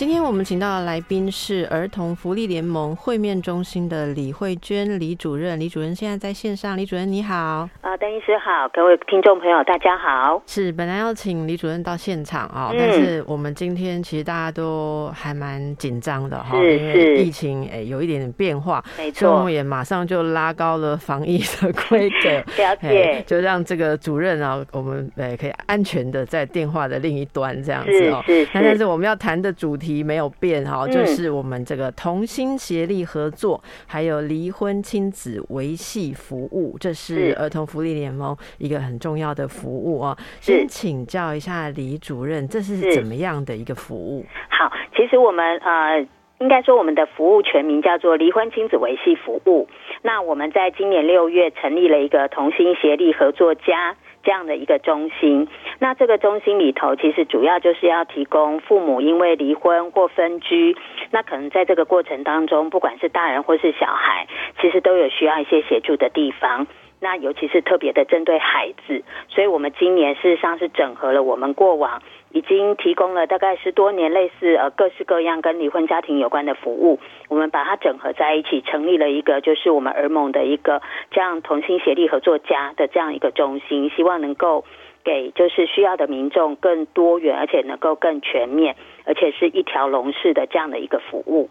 今天我们请到的来宾是儿童福利联盟会面中心的李慧娟李主任。李主任现在在线上，李主任你好。啊，邓医师好，各位听众朋友大家好。是本来要请李主任到现场啊，但是我们今天其实大家都还蛮紧张的哈，因为疫情哎有一点点变化，没错，我们也马上就拉高了防疫的规格，了解，就让这个主任啊，我们哎可以安全的在电话的另一端这样子哦。是是，但是我们要谈的主题。没有变哈，就是我们这个同心协力合作，还有离婚亲子维系服务，这是儿童福利联盟一个很重要的服务哦。先请教一下李主任，这是怎么样的一个服务？好，其实我们呃，应该说我们的服务全名叫做离婚亲子维系服务。那我们在今年六月成立了一个同心协力合作家。这样的一个中心，那这个中心里头，其实主要就是要提供父母因为离婚或分居，那可能在这个过程当中，不管是大人或是小孩，其实都有需要一些协助的地方。那尤其是特别的针对孩子，所以我们今年事实上是整合了我们过往已经提供了大概十多年类似呃各式各样跟离婚家庭有关的服务，我们把它整合在一起，成立了一个就是我们儿盟的一个这样同心协力合作家的这样一个中心，希望能够给就是需要的民众更多元，而且能够更全面，而且是一条龙式的这样的一个服务。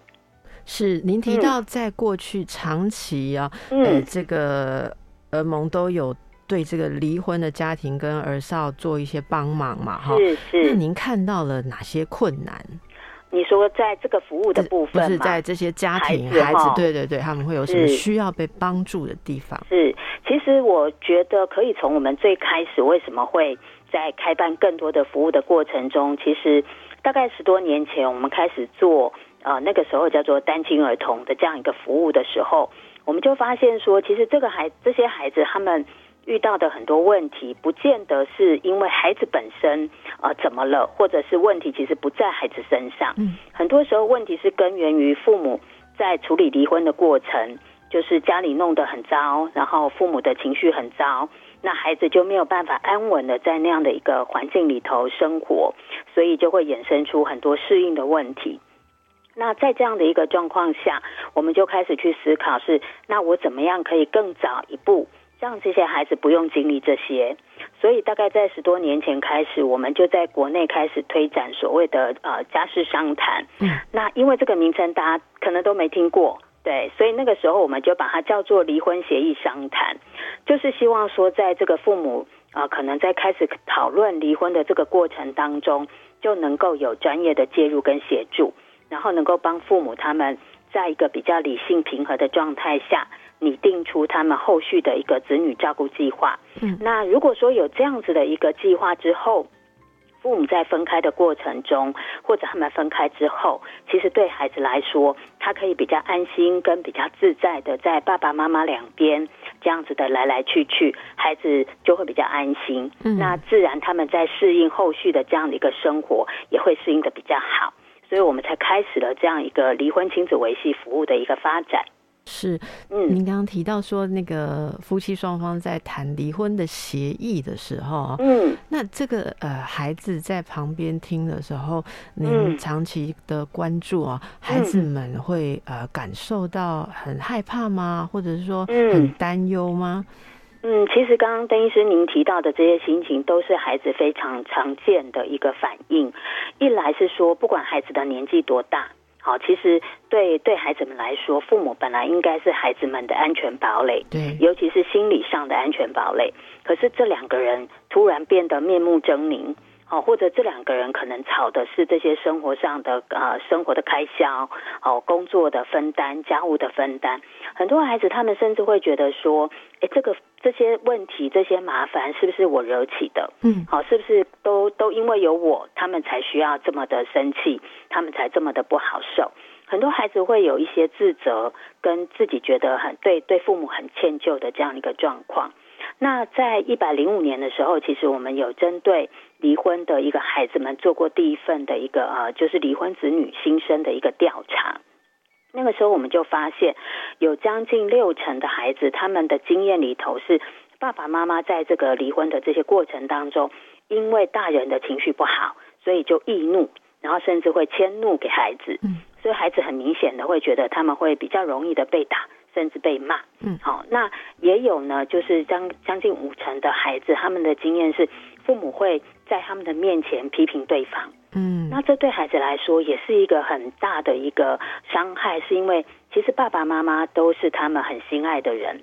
是您提到在过去长期啊，呃这个。儿盟都有对这个离婚的家庭跟儿少做一些帮忙嘛？哈，是是。那您看到了哪些困难？你说在这个服务的部分不是在这些家庭孩子，对对对，他们会有什么需要被帮助的地方？是，其实我觉得可以从我们最开始为什么会在开办更多的服务的过程中，其实大概十多年前我们开始做呃那个时候叫做单亲儿童的这样一个服务的时候。我们就发现说，其实这个孩这些孩子他们遇到的很多问题，不见得是因为孩子本身呃怎么了，或者是问题其实不在孩子身上。嗯，很多时候问题是根源于父母在处理离婚的过程，就是家里弄得很糟，然后父母的情绪很糟，那孩子就没有办法安稳的在那样的一个环境里头生活，所以就会衍生出很多适应的问题。那在这样的一个状况下，我们就开始去思考：是那我怎么样可以更早一步，让这些孩子不用经历这些？所以大概在十多年前开始，我们就在国内开始推展所谓的呃家事商谈。嗯，那因为这个名称大家可能都没听过，对，所以那个时候我们就把它叫做离婚协议商谈，就是希望说，在这个父母啊可能在开始讨论离婚的这个过程当中，就能够有专业的介入跟协助。然后能够帮父母他们在一个比较理性平和的状态下拟定出他们后续的一个子女照顾计划。嗯，那如果说有这样子的一个计划之后，父母在分开的过程中，或者他们分开之后，其实对孩子来说，他可以比较安心跟比较自在的在爸爸妈妈两边这样子的来来去去，孩子就会比较安心。嗯，那自然他们在适应后续的这样的一个生活，也会适应的比较好。所以我们才开始了这样一个离婚亲子维系服务的一个发展。是，嗯，您刚刚提到说那个夫妻双方在谈离婚的协议的时候，嗯，那这个呃孩子在旁边听的时候，您长期的关注啊，孩子们会呃感受到很害怕吗？或者是说很担忧吗？嗯，其实刚刚邓医师您提到的这些心情，都是孩子非常常见的一个反应。一来是说，不管孩子的年纪多大，好，其实对对孩子们来说，父母本来应该是孩子们的安全堡垒，对，尤其是心理上的安全堡垒。可是这两个人突然变得面目狰狞。哦，或者这两个人可能吵的是这些生活上的呃生活的开销，哦，工作的分担、家务的分担。很多孩子他们甚至会觉得说，哎，这个这些问题、这些麻烦是不是我惹起的？嗯，好，是不是都都因为有我，他们才需要这么的生气，他们才这么的不好受？很多孩子会有一些自责，跟自己觉得很对对父母很歉疚的这样一个状况。那在一百零五年的时候，其实我们有针对离婚的一个孩子们做过第一份的一个呃，就是离婚子女新生的一个调查。那个时候我们就发现，有将近六成的孩子，他们的经验里头是爸爸妈妈在这个离婚的这些过程当中，因为大人的情绪不好，所以就易怒，然后甚至会迁怒给孩子。嗯，所以孩子很明显的会觉得他们会比较容易的被打，甚至被骂。嗯，好，那也有呢，就是将将近五成的孩子，他们的经验是父母会在他们的面前批评对方。嗯，那这对孩子来说也是一个很大的一个伤害，是因为其实爸爸妈妈都是他们很心爱的人，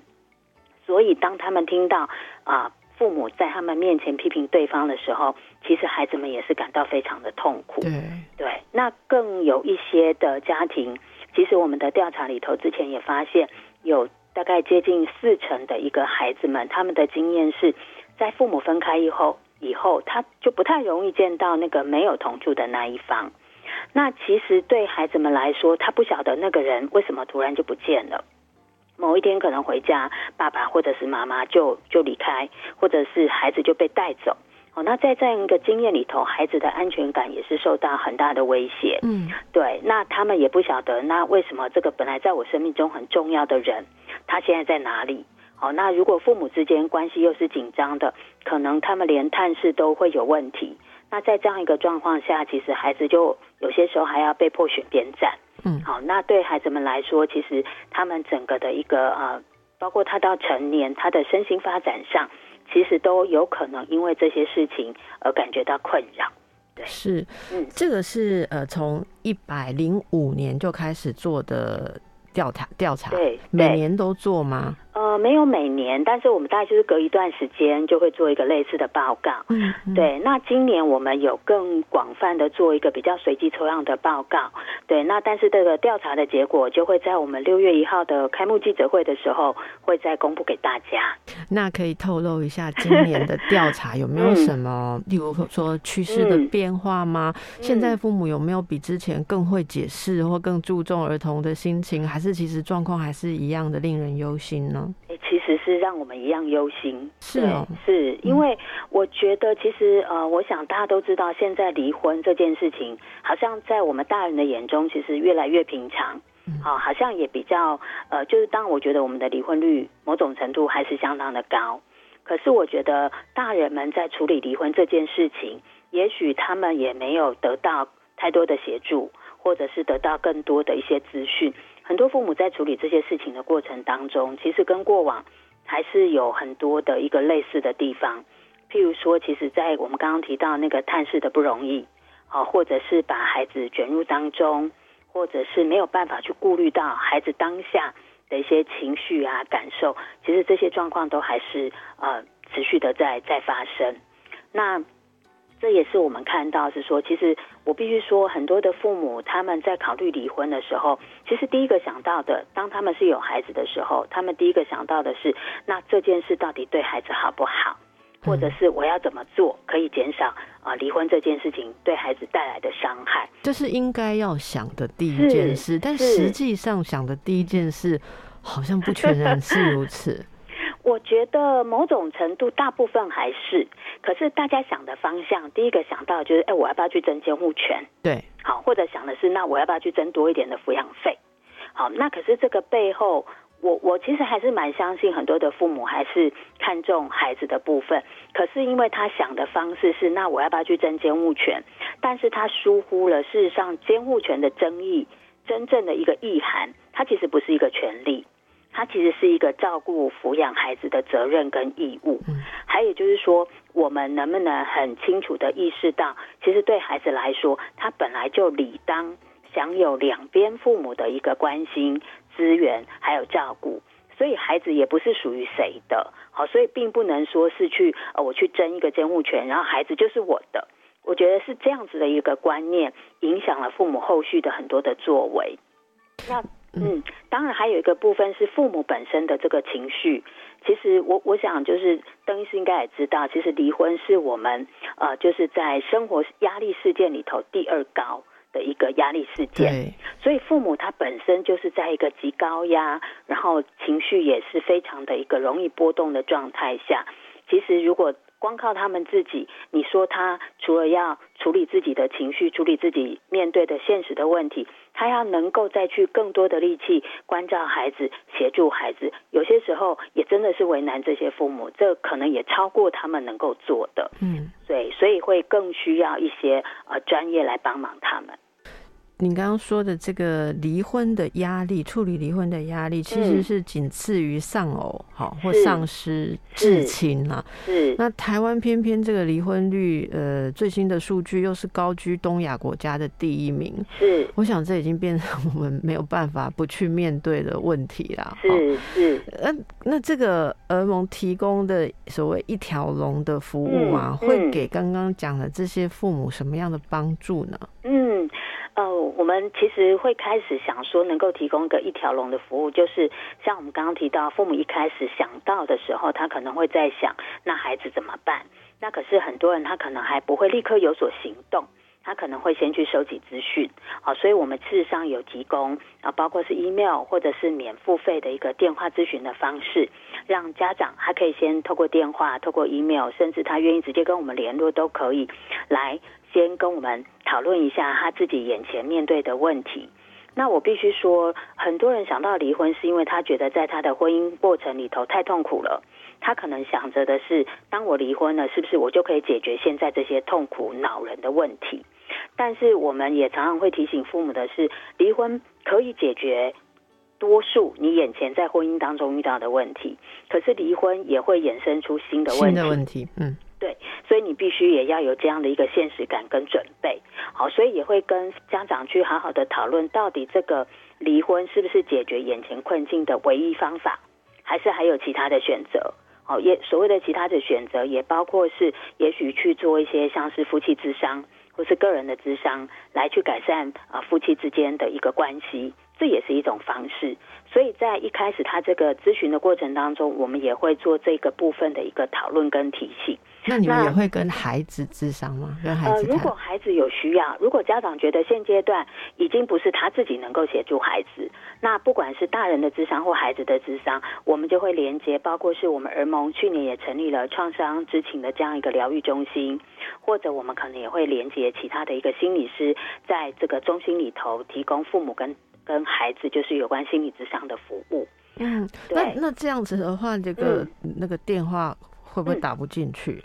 所以当他们听到啊父母在他们面前批评对方的时候，其实孩子们也是感到非常的痛苦。对对，那更有一些的家庭，其实我们的调查里头之前也发现，有大概接近四成的一个孩子们，他们的经验是在父母分开以后。以后他就不太容易见到那个没有同住的那一方。那其实对孩子们来说，他不晓得那个人为什么突然就不见了。某一天可能回家，爸爸或者是妈妈就就离开，或者是孩子就被带走。哦，那在这样一个经验里头，孩子的安全感也是受到很大的威胁。嗯，对。那他们也不晓得，那为什么这个本来在我生命中很重要的人，他现在在哪里？好，那如果父母之间关系又是紧张的，可能他们连探视都会有问题。那在这样一个状况下，其实孩子就有些时候还要被迫选边站。嗯，好，那对孩子们来说，其实他们整个的一个呃，包括他到成年，他的身心发展上，其实都有可能因为这些事情而感觉到困扰。对，是，嗯，这个是呃，从一百零五年就开始做的调查调查，对，每年都做吗？呃，没有每年，但是我们大概就是隔一段时间就会做一个类似的报告。嗯，对。那今年我们有更广泛的做一个比较随机抽样的报告。对，那但是这个调查的结果就会在我们六月一号的开幕记者会的时候会再公布给大家。那可以透露一下今年的调查有没有什么，例如说趋势的变化吗？现在父母有没有比之前更会解释或更注重儿童的心情，还是其实状况还是一样的令人忧心呢？其实是让我们一样忧心，是哦，是因为我觉得，其实呃，我想大家都知道，现在离婚这件事情，好像在我们大人的眼中，其实越来越平常，好，好像也比较呃，就是当我觉得我们的离婚率某种程度还是相当的高，可是我觉得大人们在处理离婚这件事情，也许他们也没有得到太多的协助，或者是得到更多的一些资讯。很多父母在处理这些事情的过程当中，其实跟过往还是有很多的一个类似的地方。譬如说，其实，在我们刚刚提到那个探视的不容易，啊，或者是把孩子卷入当中，或者是没有办法去顾虑到孩子当下的一些情绪啊感受，其实这些状况都还是呃持续的在在发生。那这也是我们看到是说，其实我必须说，很多的父母他们在考虑离婚的时候，其实第一个想到的，当他们是有孩子的时候，他们第一个想到的是，那这件事到底对孩子好不好，或者是我要怎么做可以减少啊离婚这件事情对孩子带来的伤害。这是应该要想的第一件事，但实际上想的第一件事好像不全然是如此。我觉得某种程度，大部分还是，可是大家想的方向，第一个想到就是，哎，我要不要去争监护权？对，好，或者想的是，那我要不要去争多一点的抚养费？好，那可是这个背后，我我其实还是蛮相信很多的父母还是看重孩子的部分，可是因为他想的方式是，那我要不要去争监护权？但是他疏忽了，事实上监护权的争议真正的一个意涵，它其实不是一个权利。它其实是一个照顾、抚养孩子的责任跟义务。嗯，还有就是说，我们能不能很清楚的意识到，其实对孩子来说，他本来就理当享有两边父母的一个关心、资源还有照顾。所以孩子也不是属于谁的，好，所以并不能说是去呃我去争一个监护权，然后孩子就是我的。我觉得是这样子的一个观念，影响了父母后续的很多的作为。那。嗯，当然还有一个部分是父母本身的这个情绪。其实我我想就是邓医师应该也知道，其实离婚是我们呃就是在生活压力事件里头第二高的一个压力事件。所以父母他本身就是在一个极高压，然后情绪也是非常的一个容易波动的状态下。其实如果光靠他们自己，你说他除了要处理自己的情绪，处理自己面对的现实的问题，他要能够再去更多的力气关照孩子、协助孩子，有些时候也真的是为难这些父母，这可能也超过他们能够做的。嗯，对，所以会更需要一些呃专业来帮忙他们。你刚刚说的这个离婚的压力，处理离婚的压力，其实是仅次于丧偶，好或丧失至亲啊。是。那台湾偏偏这个离婚率，呃，最新的数据又是高居东亚国家的第一名。是。我想这已经变成我们没有办法不去面对的问题啦。是是。呃，那这个儿盟提供的所谓一条龙的服务啊，会给刚刚讲的这些父母什么样的帮助呢？嗯。呃，我们其实会开始想说，能够提供一个一条龙的服务，就是像我们刚刚提到，父母一开始想到的时候，他可能会在想，那孩子怎么办？那可是很多人他可能还不会立刻有所行动，他可能会先去收集资讯。好，所以我们事实上有提供啊，包括是 email 或者是免付费的一个电话咨询的方式，让家长还可以先透过电话、透过 email，甚至他愿意直接跟我们联络都可以来。先跟我们讨论一下他自己眼前面对的问题。那我必须说，很多人想到离婚，是因为他觉得在他的婚姻过程里头太痛苦了。他可能想着的是，当我离婚了，是不是我就可以解决现在这些痛苦恼人的问题？但是我们也常常会提醒父母的是，离婚可以解决多数你眼前在婚姻当中遇到的问题，可是离婚也会衍生出新的问题。新的问题，嗯。对，所以你必须也要有这样的一个现实感跟准备，好，所以也会跟家长去好好的讨论，到底这个离婚是不是解决眼前困境的唯一方法，还是还有其他的选择？好，也所谓的其他的选择，也包括是也许去做一些像是夫妻之商，或是个人的智商，来去改善啊夫妻之间的一个关系，这也是一种方式。所以在一开始他这个咨询的过程当中，我们也会做这个部分的一个讨论跟提醒。那你们也会跟孩子智商吗？跟孩子呃，如果孩子有需要，如果家长觉得现阶段已经不是他自己能够协助孩子，那不管是大人的智商或孩子的智商，我们就会连接，包括是我们儿盟去年也成立了创伤知情的这样一个疗愈中心，或者我们可能也会连接其他的一个心理师，在这个中心里头提供父母跟跟孩子就是有关心理智商的服务。嗯，那那这样子的话，这个那个电话会不会打不进去？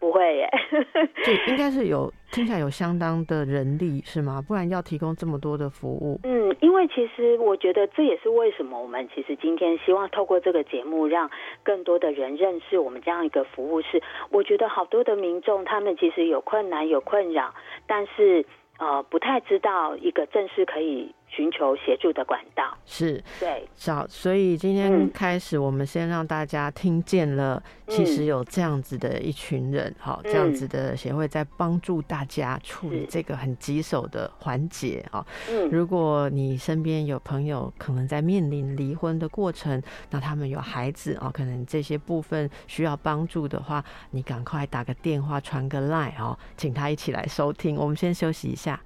不会耶，就应该是有听起来有相当的人力是吗？不然要提供这么多的服务。嗯，因为其实我觉得这也是为什么我们其实今天希望透过这个节目，让更多的人认识我们这样一个服务。是我觉得好多的民众他们其实有困难有困扰，但是呃不太知道一个正式可以。寻求协助的管道是对，好，所以今天开始，我们先让大家听见了，其实有这样子的一群人，好，这样子的协会在帮助大家处理这个很棘手的环节啊。嗯，如果你身边有朋友可能在面临离婚的过程，那他们有孩子啊，可能这些部分需要帮助的话，你赶快打个电话，传个 line 哦，请他一起来收听。我们先休息一下。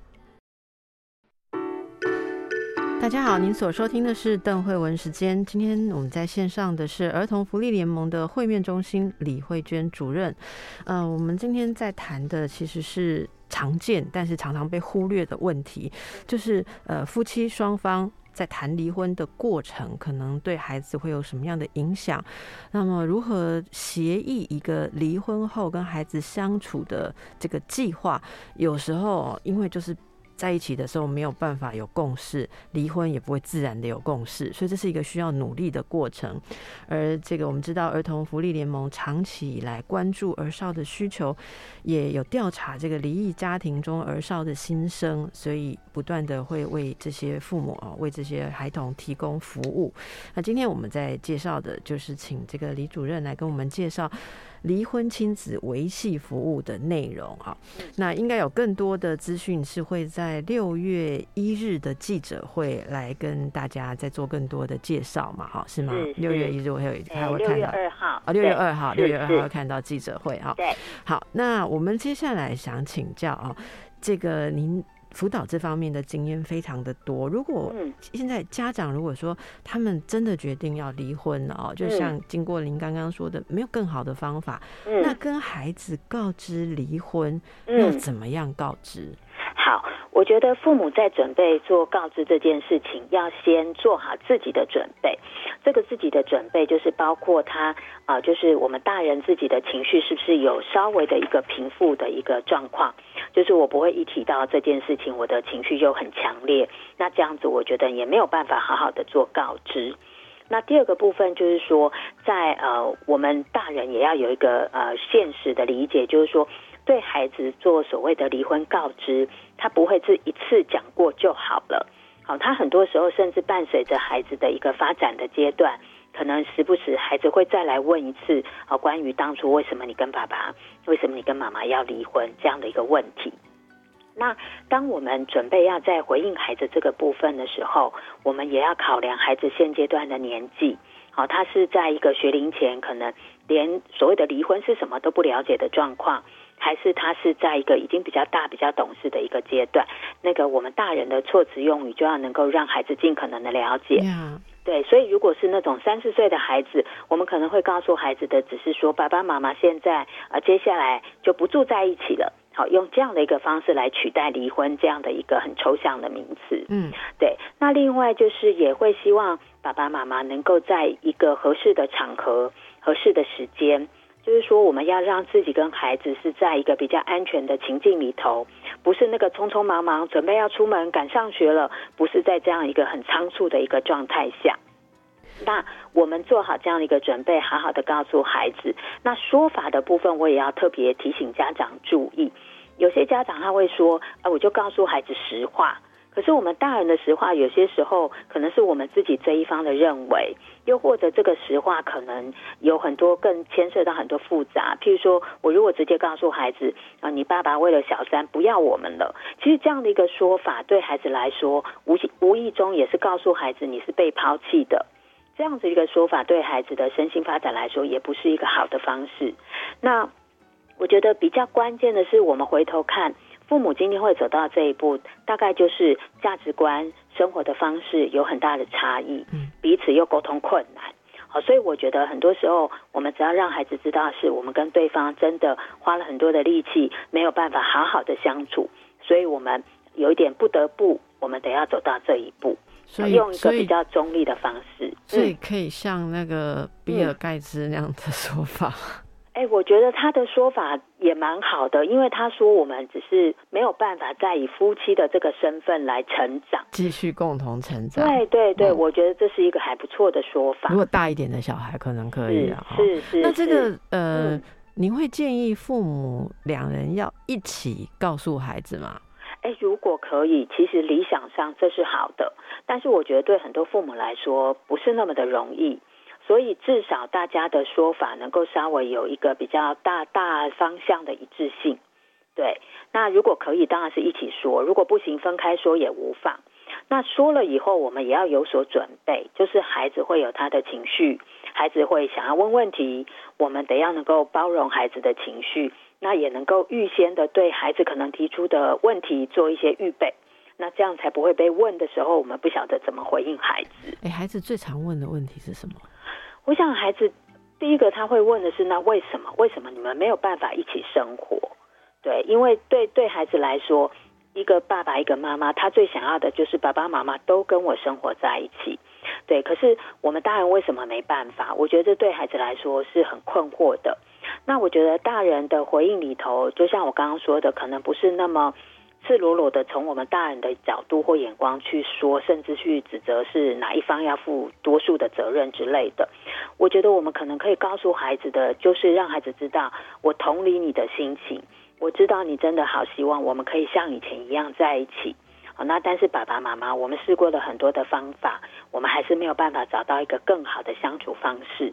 大家好，您所收听的是邓慧文时间。今天我们在线上的是儿童福利联盟的会面中心李慧娟主任。呃，我们今天在谈的其实是常见但是常常被忽略的问题，就是呃夫妻双方在谈离婚的过程，可能对孩子会有什么样的影响？那么如何协议一个离婚后跟孩子相处的这个计划？有时候因为就是。在一起的时候没有办法有共识，离婚也不会自然的有共识，所以这是一个需要努力的过程。而这个我们知道，儿童福利联盟长期以来关注儿少的需求，也有调查这个离异家庭中儿少的心声，所以不断的会为这些父母啊，为这些孩童提供服务。那今天我们在介绍的就是请这个李主任来跟我们介绍。离婚亲子维系服务的内容哈，那应该有更多的资讯是会在六月一日的记者会来跟大家再做更多的介绍嘛，哈，是吗？六月一日我会有，还会看到二号啊，六月二号，六月二号会看到记者会哈。对，好，那我们接下来想请教啊，这个您辅导这方面的经验非常的多。如果现在家长如果说他们真的决定要离婚了哦，就像经过您刚刚说的，没有更好的方法，那跟孩子告知离婚要怎么样告知？我觉得父母在准备做告知这件事情，要先做好自己的准备。这个自己的准备，就是包括他啊，就是我们大人自己的情绪是不是有稍微的一个平复的一个状况。就是我不会一提到这件事情，我的情绪就很强烈。那这样子，我觉得也没有办法好好的做告知。那第二个部分就是说，在呃，我们大人也要有一个呃现实的理解，就是说。对孩子做所谓的离婚告知，他不会是一次讲过就好了。好，他很多时候甚至伴随着孩子的一个发展的阶段，可能时不时孩子会再来问一次啊，关于当初为什么你跟爸爸，为什么你跟妈妈要离婚这样的一个问题。那当我们准备要在回应孩子这个部分的时候，我们也要考量孩子现阶段的年纪。好，他是在一个学龄前，可能连所谓的离婚是什么都不了解的状况。还是他是在一个已经比较大、比较懂事的一个阶段，那个我们大人的措辞用语就要能够让孩子尽可能的了解。对，所以如果是那种三四岁的孩子，我们可能会告诉孩子的只是说，爸爸妈妈现在啊，接下来就不住在一起了。好，用这样的一个方式来取代离婚这样的一个很抽象的名词。嗯，对。那另外就是也会希望爸爸妈妈能够在一个合适的场合、合适的时间。就是说，我们要让自己跟孩子是在一个比较安全的情境里头，不是那个匆匆忙忙准备要出门赶上学了，不是在这样一个很仓促的一个状态下。那我们做好这样的一个准备，好好的告诉孩子。那说法的部分，我也要特别提醒家长注意。有些家长他会说：“啊，我就告诉孩子实话。”可是我们大人的实话，有些时候可能是我们自己这一方的认为，又或者这个实话可能有很多更牵涉到很多复杂。譬如说，我如果直接告诉孩子啊，你爸爸为了小三不要我们了，其实这样的一个说法对孩子来说，无无意中也是告诉孩子你是被抛弃的。这样子一个说法对孩子的身心发展来说，也不是一个好的方式。那我觉得比较关键的是，我们回头看。父母今天会走到这一步，大概就是价值观、生活的方式有很大的差异，彼此又沟通困难。好，所以我觉得很多时候，我们只要让孩子知道，是我们跟对方真的花了很多的力气，没有办法好好的相处，所以我们有一点不得不，我们得要走到这一步，所以用一个比较中立的方式，所以可以像那个比尔盖茨那样的说法。哎，我觉得他的说法也蛮好的，因为他说我们只是没有办法再以夫妻的这个身份来成长，继续共同成长。对对对，我觉得这是一个还不错的说法。如果大一点的小孩可能可以啊，是是。那这个呃，您会建议父母两人要一起告诉孩子吗？哎，如果可以，其实理想上这是好的，但是我觉得对很多父母来说不是那么的容易。所以至少大家的说法能够稍微有一个比较大大方向的一致性，对。那如果可以，当然是一起说；如果不行，分开说也无妨。那说了以后，我们也要有所准备，就是孩子会有他的情绪，孩子会想要问问题，我们得要能够包容孩子的情绪，那也能够预先的对孩子可能提出的问题做一些预备，那这样才不会被问的时候，我们不晓得怎么回应孩子。哎，孩子最常问的问题是什么？我想孩子第一个他会问的是：那为什么？为什么你们没有办法一起生活？对，因为对对孩子来说，一个爸爸一个妈妈，他最想要的就是爸爸妈妈都跟我生活在一起。对，可是我们大人为什么没办法？我觉得这对孩子来说是很困惑的。那我觉得大人的回应里头，就像我刚刚说的，可能不是那么。赤裸裸的从我们大人的角度或眼光去说，甚至去指责是哪一方要负多数的责任之类的。我觉得我们可能可以告诉孩子的，就是让孩子知道，我同理你的心情，我知道你真的好希望我们可以像以前一样在一起。好，那但是爸爸妈妈，我们试过了很多的方法，我们还是没有办法找到一个更好的相处方式。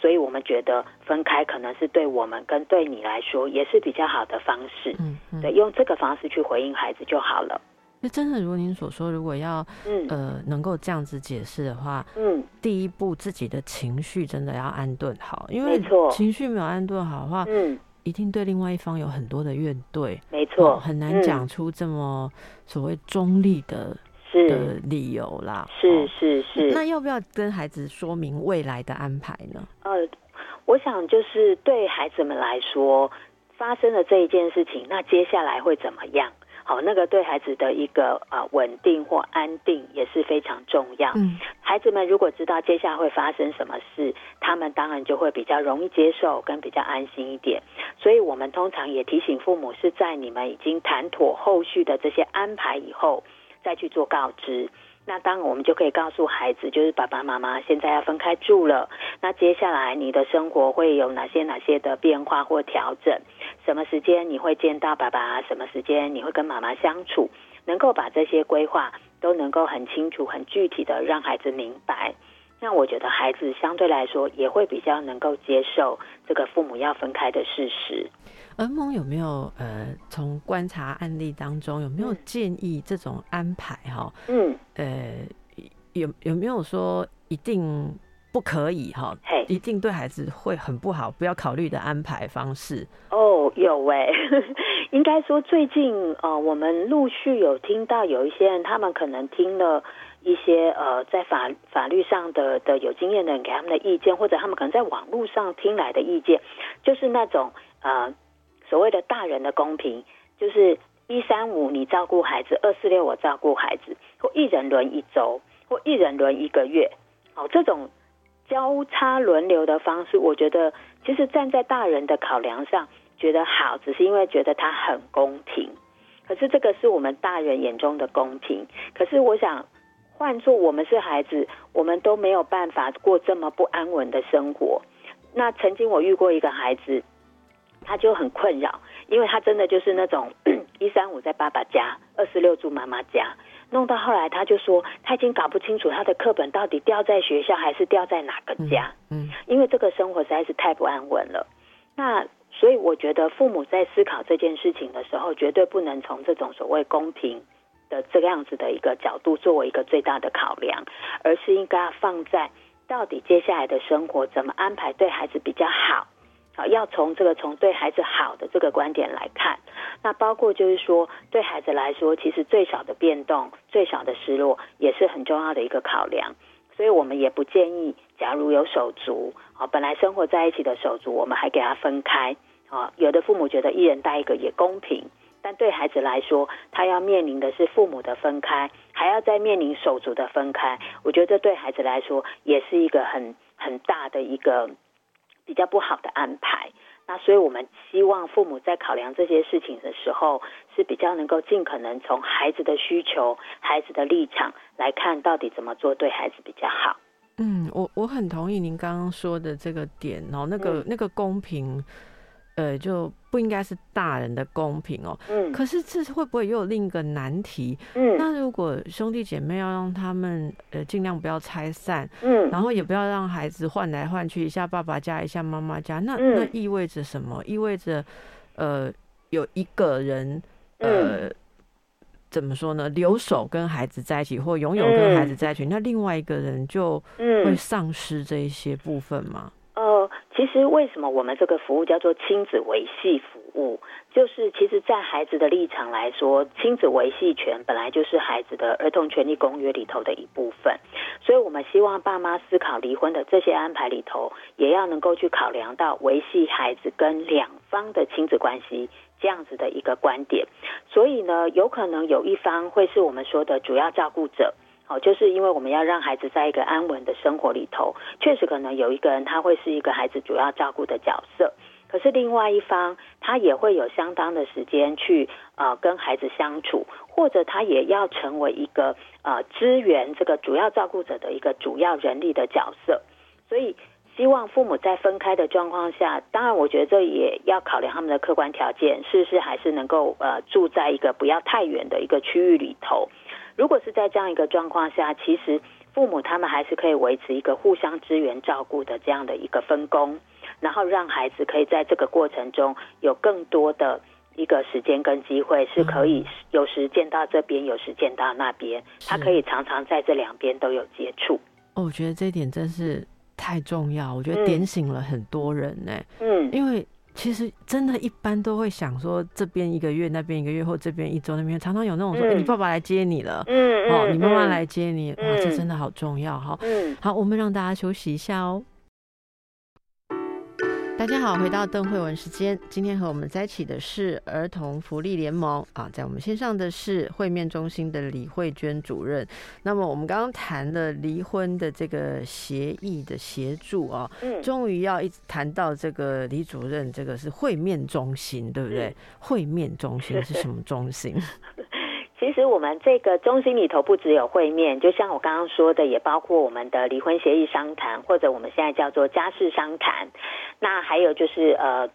所以我们觉得分开可能是对我们跟对你来说也是比较好的方式。嗯，对，用这个方式去回应孩子就好了。那真的如您所说，如果要呃能够这样子解释的话，嗯，第一步自己的情绪真的要安顿好，因为情绪没有安顿好的话，嗯。一定对另外一方有很多的怨怼，没错，很难讲出这么所谓中立的的理由啦。是是是。那要不要跟孩子说明未来的安排呢？呃，我想就是对孩子们来说，发生了这一件事情，那接下来会怎么样？好，那个对孩子的一个呃稳定或安定也是非常重要。嗯，孩子们如果知道接下来会发生什么事，他们当然就会比较容易接受，跟比较安心一点。所以我们通常也提醒父母是在你们已经谈妥后续的这些安排以后，再去做告知。那当，我们就可以告诉孩子，就是爸爸妈妈现在要分开住了。那接下来你的生活会有哪些哪些的变化或调整？什么时间你会见到爸爸？什么时间你会跟妈妈相处？能够把这些规划都能够很清楚、很具体的让孩子明白。那我觉得孩子相对来说也会比较能够接受这个父母要分开的事实。恩蒙有没有呃，从观察案例当中有没有建议这种安排哈？嗯，呃，有有没有说一定不可以哈？一定对孩子会很不好，不要考虑的安排方式？哦，有哎，应该说最近呃，我们陆续有听到有一些人，他们可能听了一些呃，在法法律上的的有经验的人给他们的意见，或者他们可能在网络上听来的意见，就是那种呃。所谓的大人的公平，就是一三五你照顾孩子，二四六我照顾孩子，或一人轮一周，或一人轮一个月，哦，这种交叉轮流的方式，我觉得其实站在大人的考量上觉得好，只是因为觉得它很公平。可是这个是我们大人眼中的公平，可是我想换做我们是孩子，我们都没有办法过这么不安稳的生活。那曾经我遇过一个孩子。他就很困扰，因为他真的就是那种 一三五在爸爸家，二十六住妈妈家，弄到后来他就说他已经搞不清楚他的课本到底掉在学校还是掉在哪个家，嗯，因为这个生活实在是太不安稳了。那所以我觉得父母在思考这件事情的时候，绝对不能从这种所谓公平的这个样子的一个角度作为一个最大的考量，而是应该放在到底接下来的生活怎么安排对孩子比较好。好，要从这个从对孩子好的这个观点来看，那包括就是说，对孩子来说，其实最小的变动、最小的失落，也是很重要的一个考量。所以我们也不建议，假如有手足，啊，本来生活在一起的手足，我们还给他分开。啊，有的父母觉得一人带一个也公平，但对孩子来说，他要面临的是父母的分开，还要再面临手足的分开。我觉得这对孩子来说，也是一个很很大的一个。比较不好的安排，那所以我们希望父母在考量这些事情的时候，是比较能够尽可能从孩子的需求、孩子的立场来看，到底怎么做对孩子比较好。嗯，我我很同意您刚刚说的这个点哦，那个那个公平。呃，就不应该是大人的公平哦。嗯。可是这会不会又有另一个难题？嗯。那如果兄弟姐妹要让他们呃尽量不要拆散，嗯，然后也不要让孩子换来换去，一下爸爸家，一下妈妈家，那那意味着什么？意味着呃有一个人呃怎么说呢？留守跟孩子在一起，或拥有跟孩子在一起，那另外一个人就会丧失这一些部分吗？其实为什么我们这个服务叫做亲子维系服务？就是其实，在孩子的立场来说，亲子维系权本来就是孩子的儿童权利公约里头的一部分。所以，我们希望爸妈思考离婚的这些安排里头，也要能够去考量到维系孩子跟两方的亲子关系这样子的一个观点。所以呢，有可能有一方会是我们说的主要照顾者。哦，就是因为我们要让孩子在一个安稳的生活里头，确实可能有一个人他会是一个孩子主要照顾的角色，可是另外一方他也会有相当的时间去呃跟孩子相处，或者他也要成为一个呃支援这个主要照顾者的一个主要人力的角色，所以希望父母在分开的状况下，当然我觉得这也要考量他们的客观条件，是不是还是能够呃住在一个不要太远的一个区域里头。如果是在这样一个状况下，其实父母他们还是可以维持一个互相支援照顾的这样的一个分工，然后让孩子可以在这个过程中有更多的一个时间跟机会，是可以有时见到这边，有时见到那边，他可以常常在这两边都有接触。哦，我觉得这一点真是太重要，我觉得点醒了很多人呢。嗯，因为其实真的，一般都会想说，这边一个月，那边一个月，或这边一周，那边常常有那种说，你爸爸来接你了，嗯哦，你妈妈来接你，哇，这真的好重要哈。嗯，好，我们让大家休息一下哦。大家好，回到邓慧文时间。今天和我们在一起的是儿童福利联盟啊，在我们线上的是会面中心的李慧娟主任。那么我们刚刚谈了离婚的这个协议的协助啊，嗯，终于要一直谈到这个李主任，这个是会面中心，对不对？会面中心是什么中心？其实我们这个中心里头不只有会面，就像我刚刚说的，也包括我们的离婚协议商谈，或者我们现在叫做家事商谈。那还有就是呃，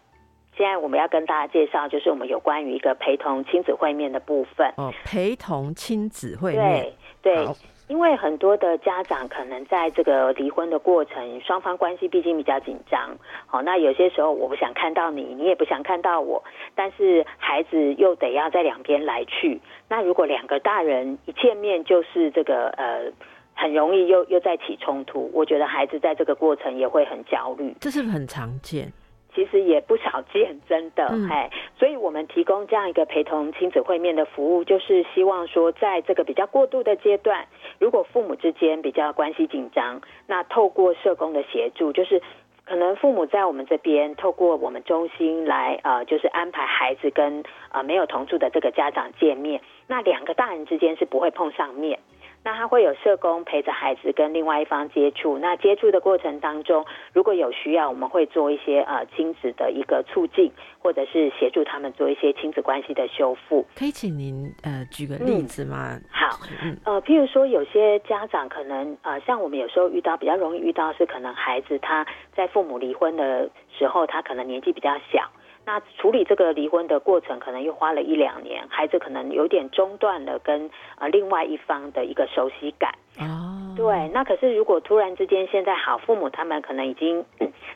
现在我们要跟大家介绍，就是我们有关于一个陪同亲子会面的部分。哦，陪同亲子会面，对对。因为很多的家长可能在这个离婚的过程，双方关系毕竟比较紧张。好，那有些时候我不想看到你，你也不想看到我，但是孩子又得要在两边来去。那如果两个大人一见面就是这个呃，很容易又又再起冲突，我觉得孩子在这个过程也会很焦虑。这是不是很常见？其实也不少见，真的哎，所以我们提供这样一个陪同亲子会面的服务，就是希望说，在这个比较过渡的阶段，如果父母之间比较关系紧张，那透过社工的协助，就是可能父母在我们这边透过我们中心来呃，就是安排孩子跟呃没有同住的这个家长见面，那两个大人之间是不会碰上面。那他会有社工陪着孩子跟另外一方接触，那接触的过程当中，如果有需要，我们会做一些呃亲子的一个促进，或者是协助他们做一些亲子关系的修复。可以请您呃举个例子吗？好，呃，譬如说有些家长可能呃，像我们有时候遇到比较容易遇到是可能孩子他在父母离婚的时候，他可能年纪比较小。那处理这个离婚的过程，可能又花了一两年，孩子可能有点中断了跟呃另外一方的一个熟悉感。哦，对。那可是如果突然之间，现在好父母他们可能已经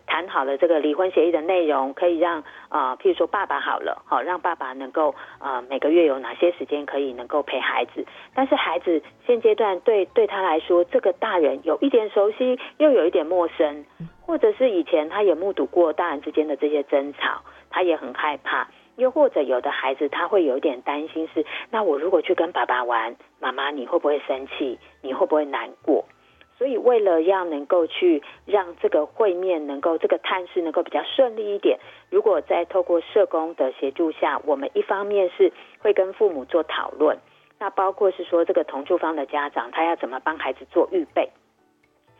谈好了这个离婚协议的内容，可以让啊，譬如说爸爸好了，好让爸爸能够啊每个月有哪些时间可以能够陪孩子，但是孩子现阶段对对他来说，这个大人有一点熟悉，又有一点陌生，或者是以前他也目睹过大人之间的这些争吵。他也很害怕，又或者有的孩子他会有点担心，是那我如果去跟爸爸玩，妈妈你会不会生气？你会不会难过？所以为了要能够去让这个会面能够这个探视能够比较顺利一点，如果在透过社工的协助下，我们一方面是会跟父母做讨论，那包括是说这个同住方的家长他要怎么帮孩子做预备。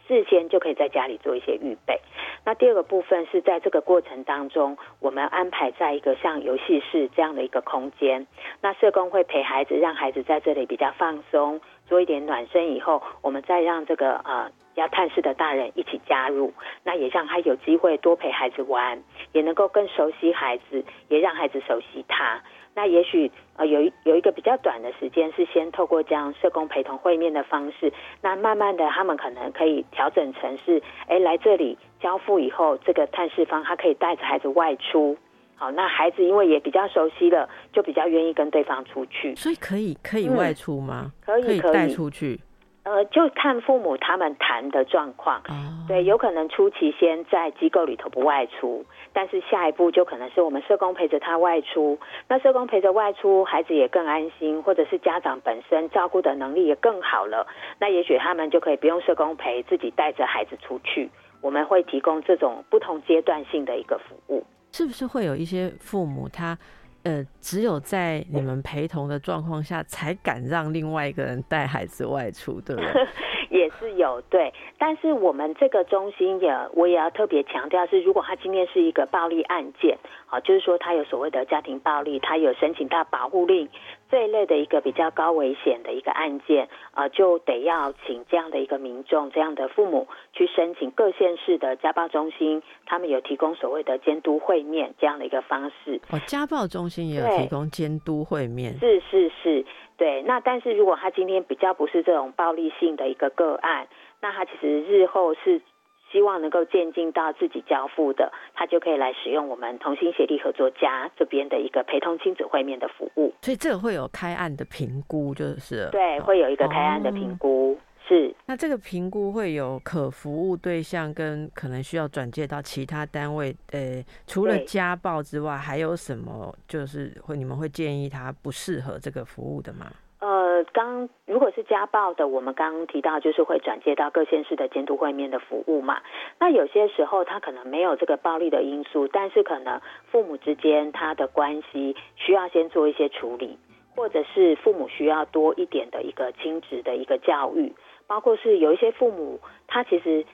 事先就可以在家里做一些预备。那第二个部分是在这个过程当中，我们安排在一个像游戏室这样的一个空间。那社工会陪孩子，让孩子在这里比较放松，做一点暖身以后，我们再让这个呃要探视的大人一起加入。那也让他有机会多陪孩子玩，也能够更熟悉孩子，也让孩子熟悉他。那也许呃有一有一个比较短的时间是先透过这样社工陪同会面的方式，那慢慢的他们可能可以调整成是，哎来这里交付以后，这个探视方他可以带着孩子外出，好，那孩子因为也比较熟悉了，就比较愿意跟对方出去。所以可以可以外出吗？可以可以带出去。呃，就看父母他们谈的状况，对，有可能初期先在机构里头不外出，但是下一步就可能是我们社工陪着他外出，那社工陪着外出，孩子也更安心，或者是家长本身照顾的能力也更好了，那也许他们就可以不用社工陪，自己带着孩子出去。我们会提供这种不同阶段性的一个服务，是不是会有一些父母他？呃，只有在你们陪同的状况下，才敢让另外一个人带孩子外出，对不对？也是有对，但是我们这个中心也，我也要特别强调是，如果他今天是一个暴力案件，啊，就是说他有所谓的家庭暴力，他有申请到保护令。这一类的一个比较高危险的一个案件，呃，就得要请这样的一个民众、这样的父母去申请各县市的家暴中心，他们有提供所谓的监督会面这样的一个方式。哦，家暴中心也有提供监督会面。是是是，对。那但是如果他今天比较不是这种暴力性的一个个案，那他其实日后是。希望能够渐进到自己交付的，他就可以来使用我们同心协力合作家这边的一个陪同亲子会面的服务。所以这个会有开案的评估，就是对，会有一个开案的评估。是。那这个评估会有可服务对象跟可能需要转介到其他单位。呃，除了家暴之外，还有什么就是会你们会建议他不适合这个服务的吗？呃，刚如果是家暴的，我们刚刚提到就是会转接到各县市的监督会面的服务嘛。那有些时候他可能没有这个暴力的因素，但是可能父母之间他的关系需要先做一些处理，或者是父母需要多一点的一个亲子的一个教育，包括是有一些父母他其实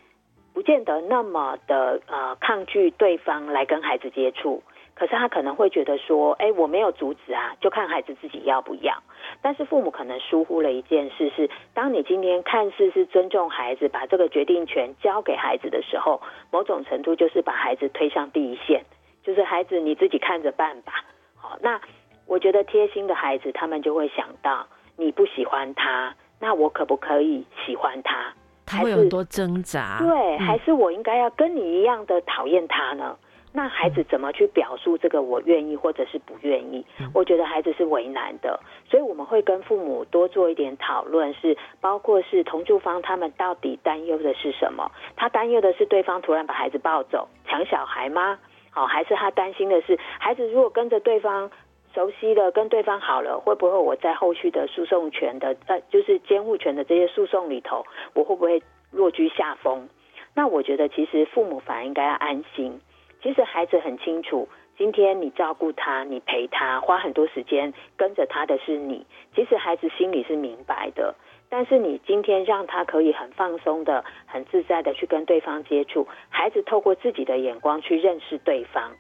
不见得那么的呃抗拒对方来跟孩子接触。可是他可能会觉得说，哎，我没有阻止啊，就看孩子自己要不要。但是父母可能疏忽了一件事，是当你今天看似是尊重孩子，把这个决定权交给孩子的时候，某种程度就是把孩子推上第一线，就是孩子你自己看着办吧。好，那我觉得贴心的孩子，他们就会想到，你不喜欢他，那我可不可以喜欢他？他会有很多挣扎。对，还是我应该要跟你一样的讨厌他呢？那孩子怎么去表述这个我愿意或者是不愿意？我觉得孩子是为难的，所以我们会跟父母多做一点讨论，是包括是同住方他们到底担忧的是什么？他担忧的是对方突然把孩子抱走抢小孩吗？好，还是他担心的是孩子如果跟着对方熟悉了跟对方好了，会不会我在后续的诉讼权的呃就是监护权的这些诉讼里头，我会不会落居下风？那我觉得其实父母反而应该要安心。其实孩子很清楚，今天你照顾他，你陪他，花很多时间跟着他的是你。其实孩子心里是明白的，但是你今天让他可以很放松的、很自在的去跟对方接触，孩子透过自己的眼光去认识对方。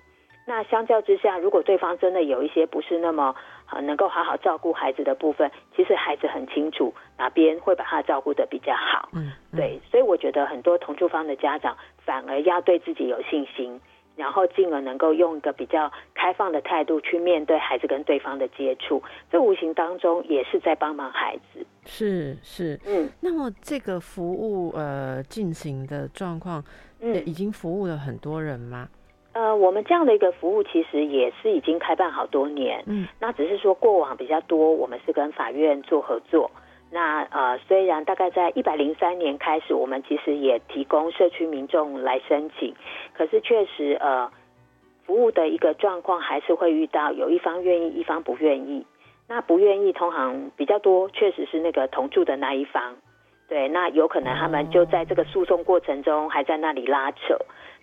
那相较之下，如果对方真的有一些不是那么呃能够好好照顾孩子的部分，其实孩子很清楚哪边会把他照顾的比较好。嗯，对，所以我觉得很多同住方的家长反而要对自己有信心。然后进而能够用一个比较开放的态度去面对孩子跟对方的接触，这无形当中也是在帮忙孩子。是是，嗯。那么这个服务呃进行的状况，嗯，已经服务了很多人吗？呃，我们这样的一个服务其实也是已经开办好多年，嗯。那只是说过往比较多，我们是跟法院做合作。那呃，虽然大概在一百零三年开始，我们其实也提供社区民众来申请，可是确实呃，服务的一个状况还是会遇到有一方愿意，一方不愿意。那不愿意通常比较多，确实是那个同住的那一方。对，那有可能他们就在这个诉讼过程中还在那里拉扯。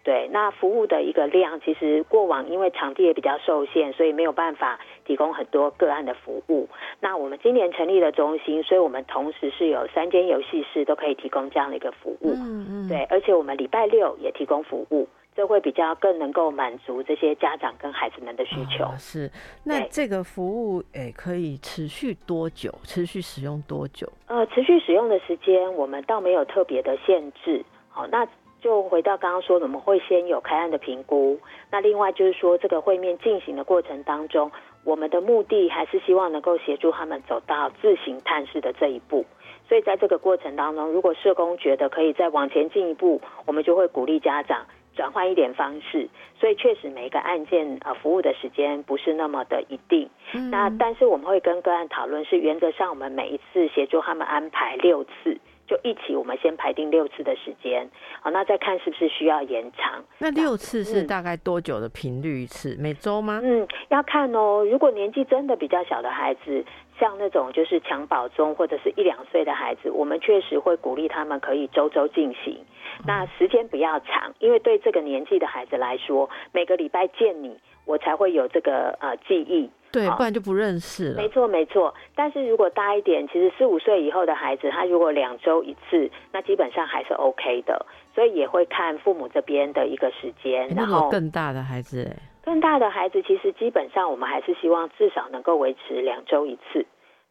对，那服务的一个量，其实过往因为场地也比较受限，所以没有办法提供很多个案的服务。那我们今年成立了中心，所以我们同时是有三间游戏室都可以提供这样的一个服务。嗯嗯。对，而且我们礼拜六也提供服务，这会比较更能够满足这些家长跟孩子们的需求。是，那这个服务诶可以持续多久？持续使用多久？呃，持续使用的时间我们倒没有特别的限制。好，那。就回到刚刚说，我们会先有开案的评估。那另外就是说，这个会面进行的过程当中，我们的目的还是希望能够协助他们走到自行探视的这一步。所以在这个过程当中，如果社工觉得可以再往前进一步，我们就会鼓励家长转换一点方式。所以确实每一个案件呃服务的时间不是那么的一定。那但是我们会跟个案讨论，是原则上我们每一次协助他们安排六次。就一起，我们先排定六次的时间，好，那再看是不是需要延长。那六次是大概多久的频率一次？每周吗？嗯，要看哦。如果年纪真的比较小的孩子，像那种就是襁褓中或者是一两岁的孩子，我们确实会鼓励他们可以周周进行。那时间不要长，因为对这个年纪的孩子来说，每个礼拜见你，我才会有这个呃记忆。对，不然就不认识了。没错，没错。但是如果大一点，其实四五岁以后的孩子，他如果两周一次，那基本上还是 OK 的。所以也会看父母这边的一个时间。然后更大的孩子，更大的孩子，其实基本上我们还是希望至少能够维持两周一次。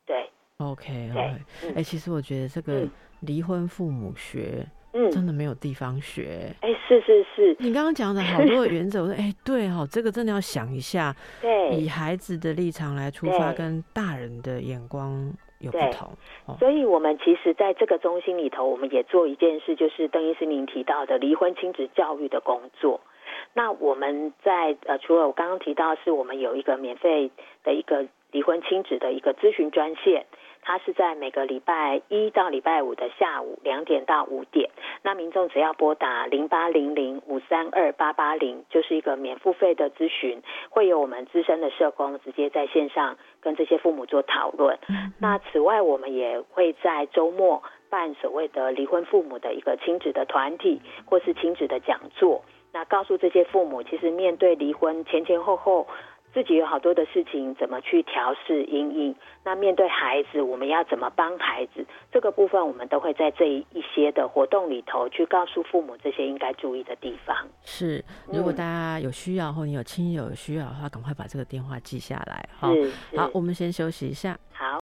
对，OK，OK。哎，其实我觉得这个离婚父母学。嗯，真的没有地方学。哎，是是是，你刚刚讲的好多的原则，我说，哎，对哈，这个真的要想一下。对，以孩子的立场来出发，跟大人的眼光有不同。所以，我们其实在这个中心里头，我们也做一件事，就是邓医师您提到的离婚亲子教育的工作。那我们在呃，除了我刚刚提到，是我们有一个免费的一个离婚亲子的一个咨询专线。它是在每个礼拜一到礼拜五的下午两点到五点。那民众只要拨打零八零零五三二八八零，就是一个免付费的咨询，会有我们资深的社工直接在线上跟这些父母做讨论。那此外，我们也会在周末办所谓的离婚父母的一个亲子的团体或是亲子的讲座。那告诉这些父母，其实面对离婚前前后后。自己有好多的事情，怎么去调试、阴影？那面对孩子，我们要怎么帮孩子？这个部分，我们都会在这一些的活动里头去告诉父母这些应该注意的地方。是，如果大家有需要，或你有亲友有需要的话，赶快把这个电话记下来。好，好，我们先休息一下。好。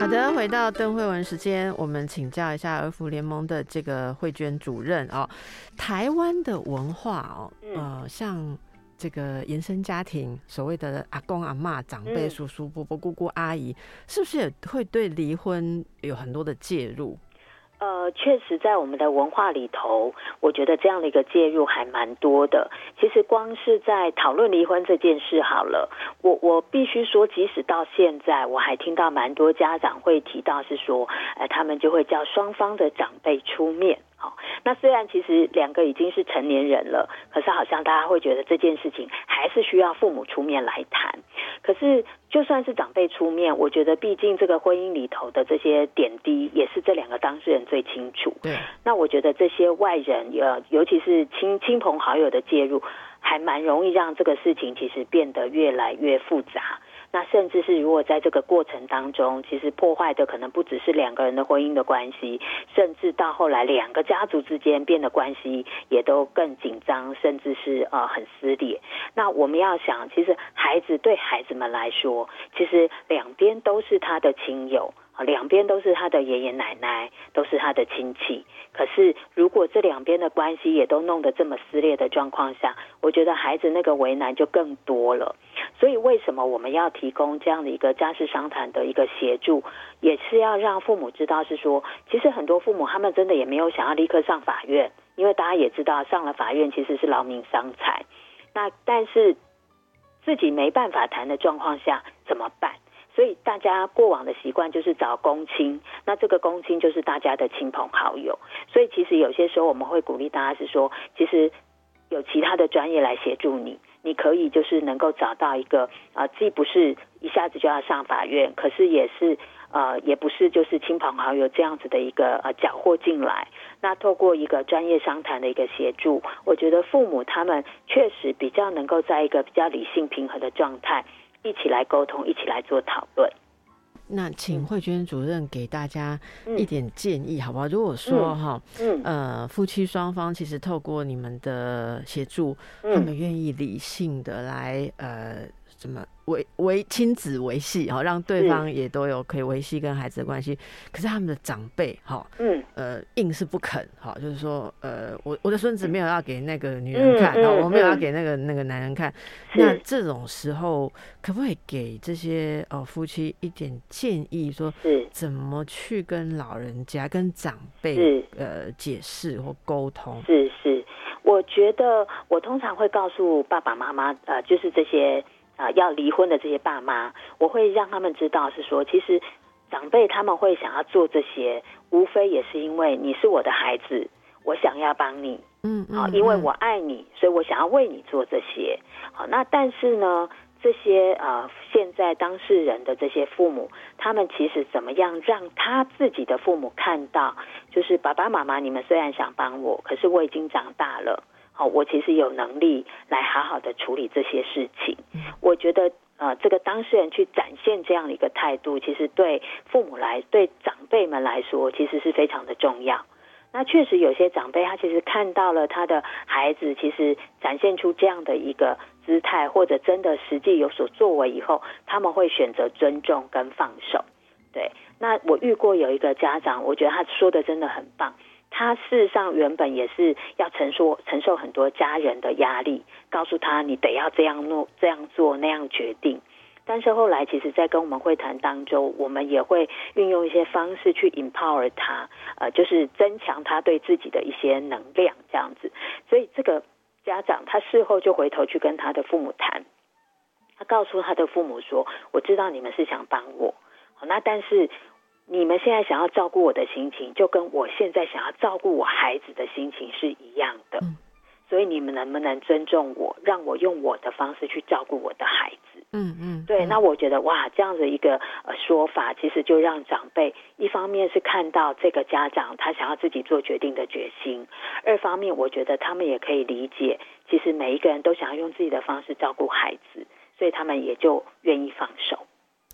好的，回到邓慧文时间，我们请教一下儿福联盟的这个慧娟主任哦。台湾的文化哦，呃，像这个延伸家庭，所谓的阿公阿妈、长辈、叔叔伯伯、姑姑阿姨，是不是也会对离婚有很多的介入？呃，确实，在我们的文化里头，我觉得这样的一个介入还蛮多的。其实，光是在讨论离婚这件事，好了，我我必须说，即使到现在，我还听到蛮多家长会提到，是说，呃，他们就会叫双方的长辈出面。好，那虽然其实两个已经是成年人了，可是好像大家会觉得这件事情还是需要父母出面来谈。可是就算是长辈出面，我觉得毕竟这个婚姻里头的这些点滴，也是这两个当事人最清楚。对，那我觉得这些外人，呃，尤其是亲亲朋好友的介入，还蛮容易让这个事情其实变得越来越复杂。那甚至是如果在这个过程当中，其实破坏的可能不只是两个人的婚姻的关系，甚至到后来两个家族之间变得关系也都更紧张，甚至是呃很撕裂。那我们要想，其实孩子对孩子们来说，其实两边都是他的亲友。两边都是他的爷爷奶奶，都是他的亲戚。可是，如果这两边的关系也都弄得这么撕裂的状况下，我觉得孩子那个为难就更多了。所以，为什么我们要提供这样的一个家事商谈的一个协助，也是要让父母知道，是说，其实很多父母他们真的也没有想要立刻上法院，因为大家也知道，上了法院其实是劳民伤财。那但是自己没办法谈的状况下，怎么办？所以大家过往的习惯就是找公亲，那这个公亲就是大家的亲朋好友。所以其实有些时候我们会鼓励大家是说，其实有其他的专业来协助你，你可以就是能够找到一个啊，既不是一下子就要上法院，可是也是呃，也不是就是亲朋好友这样子的一个呃缴获进来。那透过一个专业商谈的一个协助，我觉得父母他们确实比较能够在一个比较理性平和的状态。一起来沟通，一起来做讨论。那请慧娟主任给大家一点建议，好不好？如果说哈，嗯，呃，夫妻双方其实透过你们的协助，他们愿意理性的来，呃，怎么？维维亲子维系哈，让对方也都有可以维系跟孩子的关系。可是他们的长辈哈，嗯，呃，硬是不肯哈，就是说，呃，我我的孙子没有要给那个女人看，然后我没有要给那个那个男人看。那这种时候，可不可以给这些哦夫妻一点建议，说怎么去跟老人家、跟长辈呃解释或沟通？是是，我觉得我通常会告诉爸爸妈妈，呃，就是这些。啊，要离婚的这些爸妈，我会让他们知道，是说，其实长辈他们会想要做这些，无非也是因为你是我的孩子，我想要帮你，嗯，好，因为我爱你，所以我想要为你做这些。好，那但是呢，这些呃，现在当事人的这些父母，他们其实怎么样让他自己的父母看到，就是爸爸妈妈，你们虽然想帮我，可是我已经长大了。好，我其实有能力来好好的处理这些事情。我觉得，呃，这个当事人去展现这样的一个态度，其实对父母来，对长辈们来说，其实是非常的重要。那确实有些长辈，他其实看到了他的孩子，其实展现出这样的一个姿态，或者真的实际有所作为以后，他们会选择尊重跟放手。对，那我遇过有一个家长，我觉得他说的真的很棒。他事实上原本也是要承受承受很多家人的压力，告诉他你得要这样弄、这样做、那样决定。但是后来，其实，在跟我们会谈当中，我们也会运用一些方式去 empower 他，呃，就是增强他对自己的一些能量，这样子。所以，这个家长他事后就回头去跟他的父母谈，他告诉他的父母说：“我知道你们是想帮我，那但是你们现在想要照顾我的心情，就跟我现在想要照顾我孩子的心情是一样的。所以你们能不能尊重我，让我用我的方式去照顾我的孩子？嗯嗯，对。那我觉得哇，这样的一个呃说法，其实就让长辈一方面是看到这个家长他想要自己做决定的决心，二方面我觉得他们也可以理解，其实每一个人都想要用自己的方式照顾孩子。”所以他们也就愿意放手，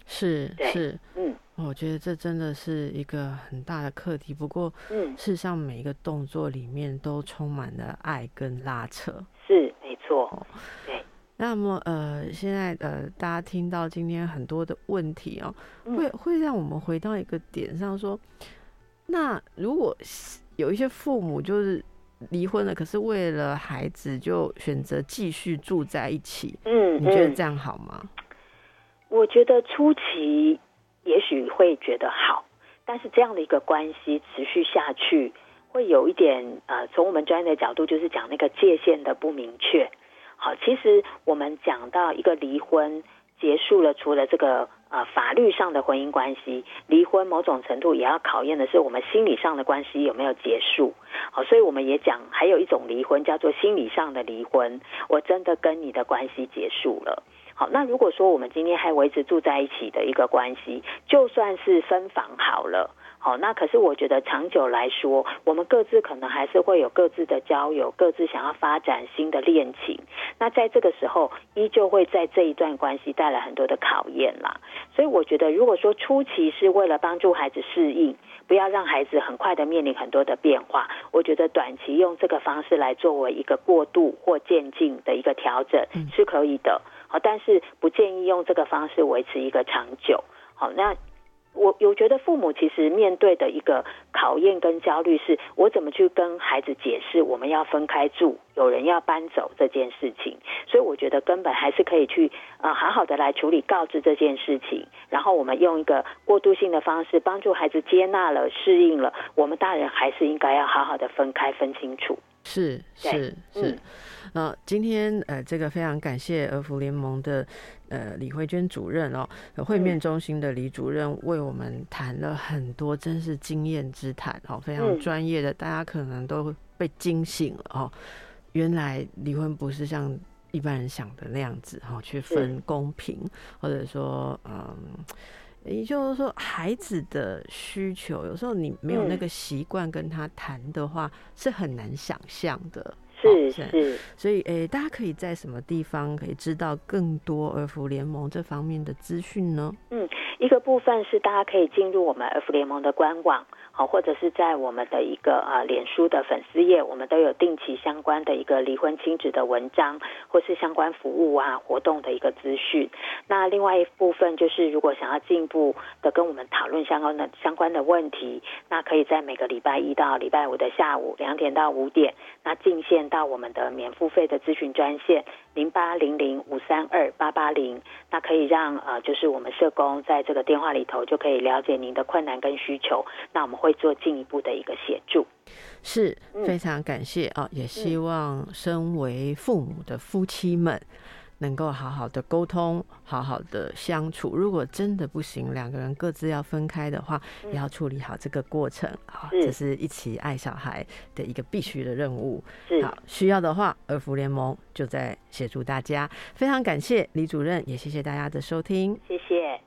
是是，嗯，我觉得这真的是一个很大的课题。不过，嗯，事实上每一个动作里面都充满了爱跟拉扯，是没错。对，那么呃，现在呃，大家听到今天很多的问题哦，会会让我们回到一个点上说，那如果有一些父母就是。离婚了，可是为了孩子就选择继续住在一起。嗯，你觉得这样好吗？我觉得初期也许会觉得好，但是这样的一个关系持续下去，会有一点呃，从我们专业的角度，就是讲那个界限的不明确。好，其实我们讲到一个离婚结束了，除了这个。呃，法律上的婚姻关系离婚，某种程度也要考验的是我们心理上的关系有没有结束。好，所以我们也讲，还有一种离婚叫做心理上的离婚，我真的跟你的关系结束了。好，那如果说我们今天还维持住在一起的一个关系，就算是分房好了。好，那可是我觉得长久来说，我们各自可能还是会有各自的交友，各自想要发展新的恋情。那在这个时候，依旧会在这一段关系带来很多的考验啦。所以我觉得，如果说初期是为了帮助孩子适应，不要让孩子很快的面临很多的变化，我觉得短期用这个方式来作为一个过渡或渐进的一个调整是可以的。好，但是不建议用这个方式维持一个长久。好，那。我我觉得父母其实面对的一个考验跟焦虑，是我怎么去跟孩子解释我们要分开住，有人要搬走这件事情。所以我觉得根本还是可以去呃好好的来处理告知这件事情，然后我们用一个过渡性的方式帮助孩子接纳了、适应了。我们大人还是应该要好好的分开、分清楚。是是是。那今天呃，这个非常感谢儿福联盟的呃李慧娟主任哦，会面中心的李主任为我们谈了很多，真是经验之谈哦，非常专业的，大家可能都被惊醒了哦。原来离婚不是像一般人想的那样子哈，去分公平，或者说嗯，也就是说孩子的需求，有时候你没有那个习惯跟他谈的话，是很难想象的。是是，所以诶，大家可以在什么地方可以知道更多儿福联盟这方面的资讯呢？嗯，一个部分是大家可以进入我们儿福联盟的官网。好，或者是在我们的一个啊脸书的粉丝页，我们都有定期相关的一个离婚亲子的文章，或是相关服务啊活动的一个资讯。那另外一部分就是，如果想要进一步的跟我们讨论相关的相关的问题，那可以在每个礼拜一到礼拜五的下午两点到五点，那进线到我们的免付费的咨询专线。零八零零五三二八八零，那可以让呃，就是我们社工在这个电话里头就可以了解您的困难跟需求，那我们会做进一步的一个协助。是非常感谢啊，也希望身为父母的夫妻们。能够好好的沟通，好好的相处。如果真的不行，两个人各自要分开的话，也要处理好这个过程啊。这是一起爱小孩的一个必须的任务。好，需要的话，儿福联盟就在协助大家。非常感谢李主任，也谢谢大家的收听。谢谢。